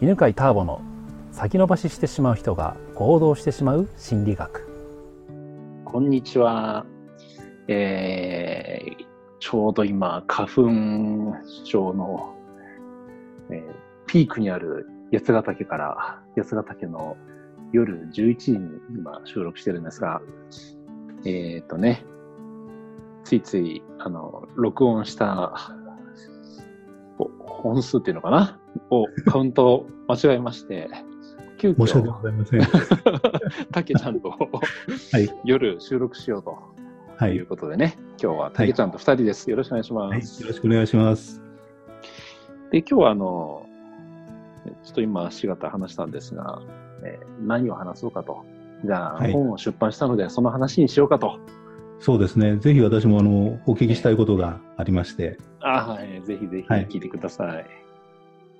犬飼ターボの先延ばししてしまう人が行動してしまう心理学こんにちは。えー、ちょうど今、花粉症の、えーピークにある八ヶ岳から、八ヶ岳の夜11時に今収録してるんですが、えっ、とね、ついつい、あの、録音した本数っていうのかな？をカウントを間違えまして、急申し訳遽、ございません。たけちゃんとはい。夜収録しようとはいい。うことでね、今日はたけちゃんと二人です。よろしくお願いしまはい。よす。ろしくお願いします。で、今日はあの、ちょっと今、しがた話したんですが、えー何を話そうかと。じゃあ、はい本を出版したので、その話にしようかと。そうですね。ぜひ私もあの、お聞きしたいことがありまして、あはい、ぜひぜひはい聞いてください。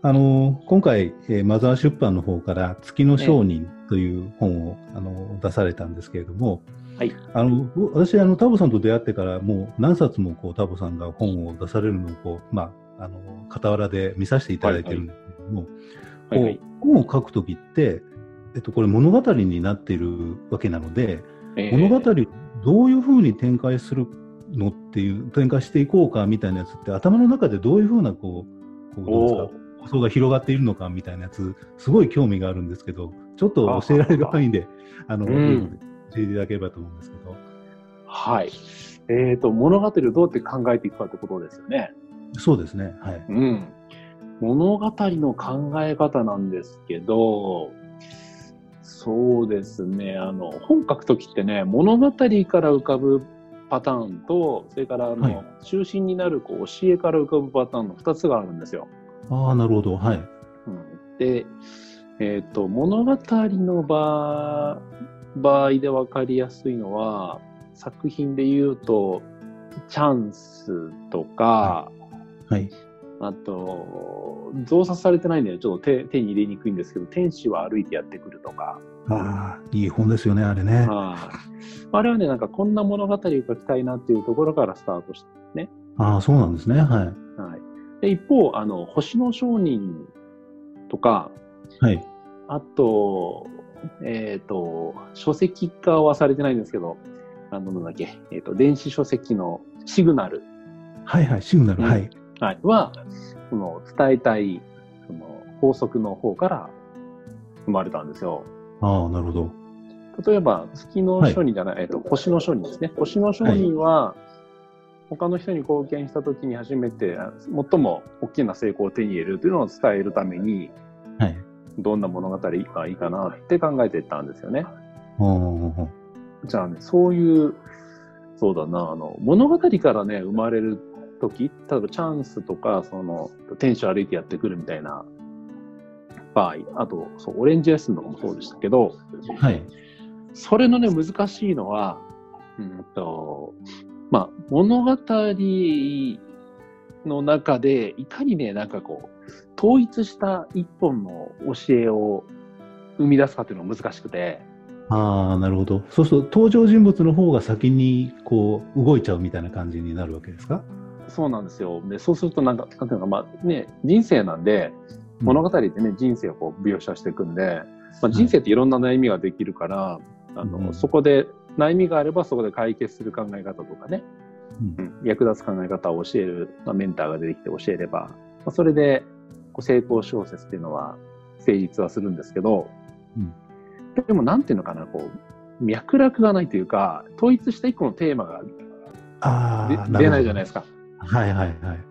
あの、今回、えーマザー出版の方から月の商人という本を、あの、出されたんですけれども、はい。あの、私、あの、タボさんと出会ってから、もう何冊もこう、タボさんが本を出されるのをこう、まあ、あの、傍らで見させていただいてるんですけれども、はいはいこう本を書くときって、えっと、これ物語になっているわけなので、えー物語をどういうふうに展開するのっていう展開していこうかみたいなやつって頭の中でどういうふうなこうこうどうですかおー構想が広がっているのかみたいなやつすごい興味があるんですけどちょっと教えられる範囲であの、うん教えていただければと思うんですけどはい。えっ、と、物語をどうやって考えていくかってことですよね。そうですねはいうん。物語の考え方なんですけど、そうですね、あの、本書くときってね、物語から浮かぶパターンと、それからあの、はい。中心になるこう教えから浮かぶパターンの2つがあるんですよ。ああなるほど。はい。うん、で、えっ、と、物語の場場合で分かりやすいのは、作品で言うと、チャンスとか、はいあと、増刷されてないんで、ちょっと手手に入れにくいんですけど、天使は歩いてやってくるとか、ああいい本ですよねあれね。はい。あれはね、なんかこんな物語を書きたいなっていうところからスタートして、ああそうなんですねはい。はい。で一方、あの、星の商人とか、はい。あと、えっ、と、書籍化はされてないんですけど、あの、なんだっけ、えっ、と、電子書籍のシグナル、はいはいシグナル、うん。はいはい、は、その、伝えたい、その、法則の方から生まれたんですよ。ああなるほど例えば、月の商人じゃない、えっ、と、星の商人ですね。星の商人は、他の人に貢献した時に初めて、最も大きな成功を手に入れるというのを伝えるために、はいどんな物語がいいかなって考えていったんですよね。ああじゃあね、そういう、そうだな、あの、物語からね、生まれる時、例えばチャンスとか、その、天使を歩いてやってくるみたいな場合、あと、そう、オレンジレッスンとかもそうでしたけど、はい。それのね、難しいのは、うんと、まあ、物語の中で、いかにね、なんかこう、統一した一本の教えを生み出すかっていうのが難しくて、ああ、なるほど。そうすると登場人物の方が先にこう動いちゃうみたいな感じになるわけですか？そうなんですよ。で、そうするとなんか、なんていうのか、まあね、人生なんで、物語ってね、人生をこう描写していくんで、まあ、人生っていろんな悩みができるから、あの、うん。そこで悩みがあればそこで解決する考え方とかね、うん。うん役立つ考え方を教える、まあ、メンターが出てきて教えれば、まあ、それでこう成功小説っていうのは成立はするんですけど、うん。でもなんていうのかな、こう、脈絡がないというか、統一した一個のテーマが出ないじゃないですか。か。はいはいはい。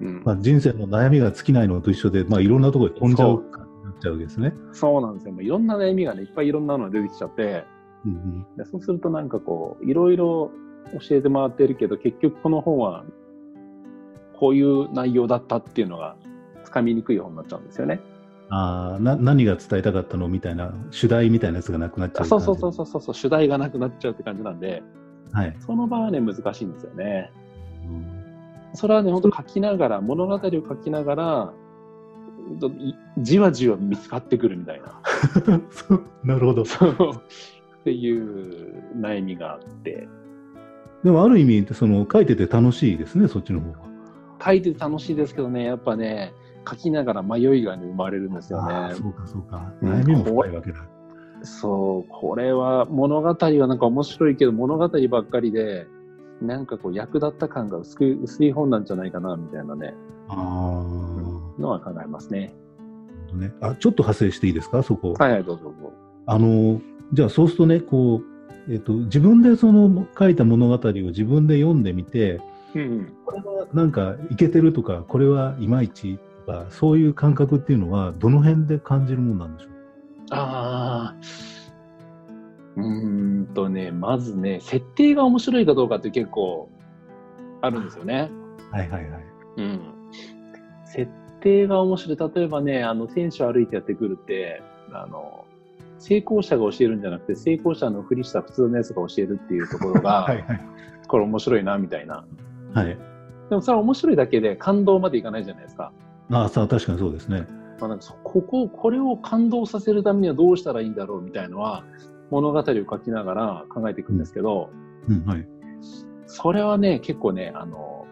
うんまあ、人生の悩みが尽きないのと一緒で、まあ、いろんなところに飛んじゃう感じになっちゃうわけですね。そうなんですよ。もういろんな悩みがね、いっぱいいろんなのが出てきちゃって、うんうん、でそうするとなんかこう、いろいろ教えて回ってるけど、結局この本は、こういう内容だったっていうのが、つかみにくい本になっちゃうんですよね。ああな、何が伝えたかったのみたいな、主題みたいなやつがなくなっちゃうそうそうそうう。そうそうそう、主題がなくなっちゃうって感じなんで、はい。その場合はね、難しいんですよね。うんそれはね、本当書きながら、物語を書きながら、じわじわ見つかってくるみたいな。なるほど。そう。っていう悩みがあって、でも、ある意味、その書いてて楽しいですね、そっちの方が。書いてて楽しいですけどね、やっぱね、書きながら迷いが、ね、生まれるんですよね。そうか、そうか。うん悩みも深いわけだ。そう、これは物語はなんか面白いけど物語ばっかりで、なんかこう役立った感が薄い薄い本なんじゃないかなみたいなね、ああ、のは考えますね。ね。あ、ちょっと派生していいですか、そこ。はいはい、どうぞどうぞ。あの、じゃあそうするとね、こう、えっと、自分でその書いた物語を自分で読んでみて、うんこれはなんかいけてるとか、これはいまいちとか、そういう感覚っていうのは、どの辺で感じるもんなんでしょう？ああ、うーんとね、まずね、設定が面白いかどうかって結構あるんですよね。はいはいはい。うん。設定が面白い。例えばね、あの、選手歩いてやってくるって、あの、成功者が教えるんじゃなくて、成功者のふりした普通のやつが教えるっていうところが、はいはい。これ面白いな、みたいな。はい。でもそれは面白いだけで感動までいかないじゃないですか。ああ、さあ確かにそうですね。まあ、なんかそここ、これを感動させるためにはどうしたらいいんだろうみたいのは、物語を書きながら考えていくんですけど、うん、はい。それはね、結構ね、あの、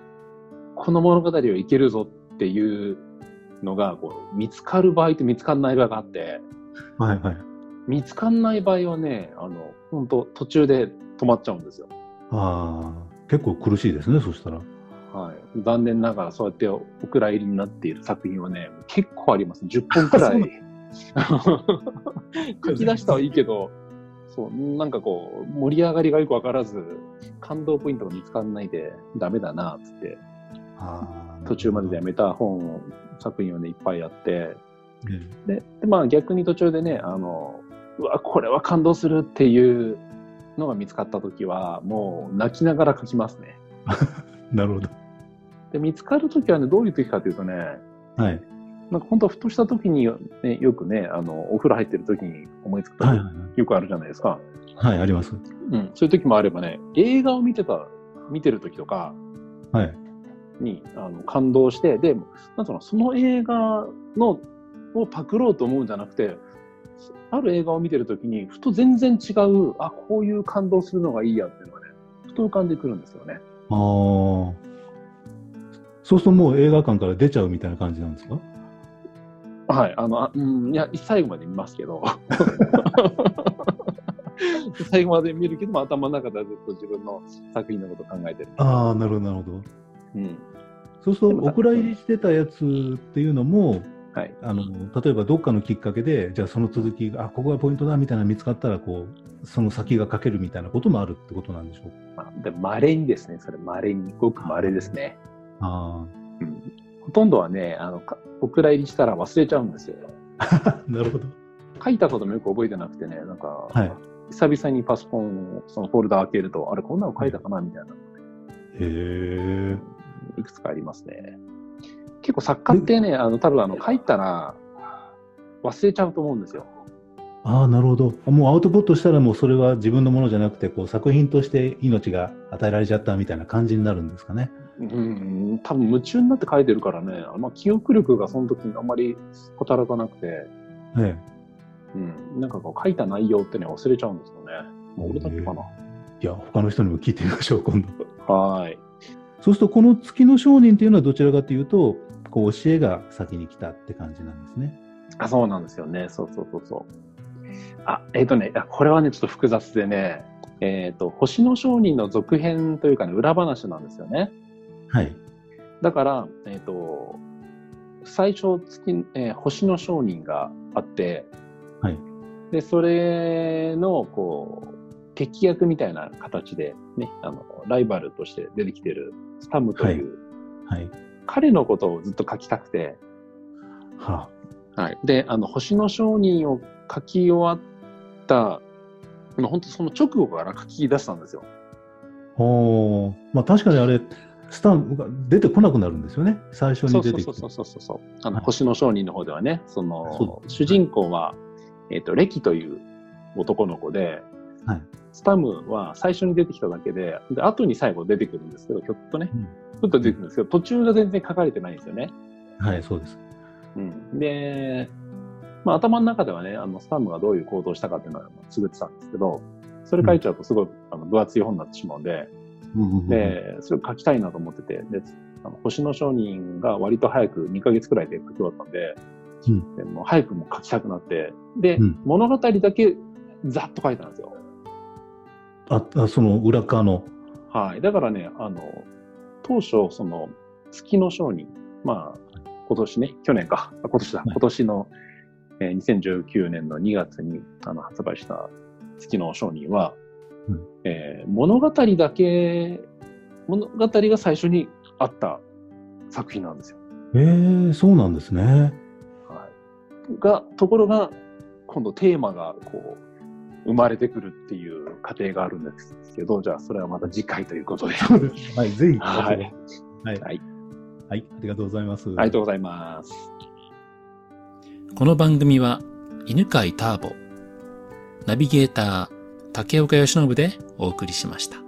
この物語はいけるぞっていうのが、こう、見つかる場合と見つかんない場合があって、はいはい。見つかんない場合はね、あの、本当途中で止まっちゃうんですよ。ああ、結構苦しいですね、そしたら。はい。残念ながらそうやってお蔵入りになっている作品はね、結構あります。10本くらい。書き出したはいいけど、そう、なんかこう、盛り上がりがよくわからず、感動ポイントが見つかんないで、ダメだな、つって、途中まででやめた本、作品をね、いっぱいやって、えで、でまあ逆に途中でね、あの、うわ、これは感動するっていうのが見つかったときは、もう泣きながら書きますね。え なるほど。で、見つかるときはね、どういうときかというとね、はい。なんか本当ふとしたときに、ね、よくね、あの、お風呂入ってるときに思いつくとき、はいはいよくあるじゃないですか。はい。はい、あります。うん。そういうときもあればね、映画を見てた、見てるときとかはい。に、あの、感動して、で、なんつうの、その映画の、をパクろうと思うんじゃなくて、ある映画を見てるときに、ふと全然違う、あ、こういう感動するのがいいやっていうのがね、ふと浮かんでくるんですよね。ああ。そうするともう映画館から出ちゃうみたいな感じなんですか？はい。あの、あうん、いや、最後まで見ますけど。最後まで見るけども、頭の中ではずっと自分の作品のことを考えてる。ああ、なるほど、なるほど。うん。そうすると、お蔵入りしてたやつっていうのも、はい。あの例えばどっかのきっかけで、じゃあその続きが、あここがポイントだみたいなの見つかったらこう、その先が書けるみたいなこともあるってことなんでしょうまあ、で、稀にですね、それ稀に、ごく稀ですね。あうん。ほとんどはね、あの、かお蔵入りしたら忘れちゃうんですよ。あ、なるほど。書いたこともよく覚えてなくてね、なんか、はい。久々にパソコンを、そのフォルダ開けると、あれ、こんなの書いたかなみたいな、へえ。いくつかありますね。結構作家ってね、あの、多分あの、書いたら忘れちゃうと思うんですよ。ああ、なるほど。もうアウトプットしたらもうそれは自分のものじゃなくて、こう作品として命が与えられちゃったみたいな感じになるんですかね。うん、多分夢中になって書いてるからね、あんま記憶力がその時にあんまり働かなくて、ええ。うん、なんかこう書いた内容ってね、忘れちゃうんですよね。もう俺だけかな。いや、他の人にも聞いてみましょう、今度。はーい。そうすると、この月の商人っていうのはどちらかというと、こう教えが先に来たって感じなんですね。あ、そうなんですよね。そうそうそうそう。あ、えっ、とね、あこれはね、ちょっと複雑でね、えっ、と、星の商人の続編というかね、裏話なんですよね。はい。だから、えっ、と、最初月、えー星の商人があって、はい。で、それの、こう、敵役みたいな形で、ね、あの、ライバルとして出てきてるスタムという、はい。彼のことをずっと書きたくて、ははい。で、あの、星の商人を書き終わった、まあ本当その直後から書き出したんですよ。あ。おーまあ確かにあれ、スタンプが出てこなくなるんですよね。最初に出て。そうそうそうそうそう。あの、はい星の商人の方ではね、その、主人公は、えっ、と、レキという男の子で、はいスタムは最初に出てきただけで、で、後に最後出てくるんですけど、ひょっとね、うんちょっと出てくるんですけど、途中が全然書かれてないんですよね。はい、そうです。うん。で、まあ頭の中ではね、あの、スタムがどういう行動をしたかっていうのはつぶってたんですけど、それ書いちゃうとすごい、あの分厚い本になってしまうんで、で、それを書きたいなと思ってて、で、あの星の商人が割と早く2ヶ月くらいで書き終わったんで、うんでもう早くも書きたくなって、で、うん物語だけざっと書いたんですよ。あ、あその裏側の。はい。だからね、あの、当初、その、月の商人、まあ、今年ね、去年か、あ今年だ、い今年の、えー2019年の2月にあの発売した月の商人は、うんえー物語だけ、物語が最初にあった作品なんですよ。ええそうなんですね。はい。が、ところが、今度テーマが、こう、生まれてくるっていう過程があるんですけど、じゃあそれはまた次回ということで。はい、ぜひ。はい。はい。はいはい、ありがとうございます。ありがとうございます。この番組は犬飼ターボ、ナビゲーター竹岡由伸でお送りしました。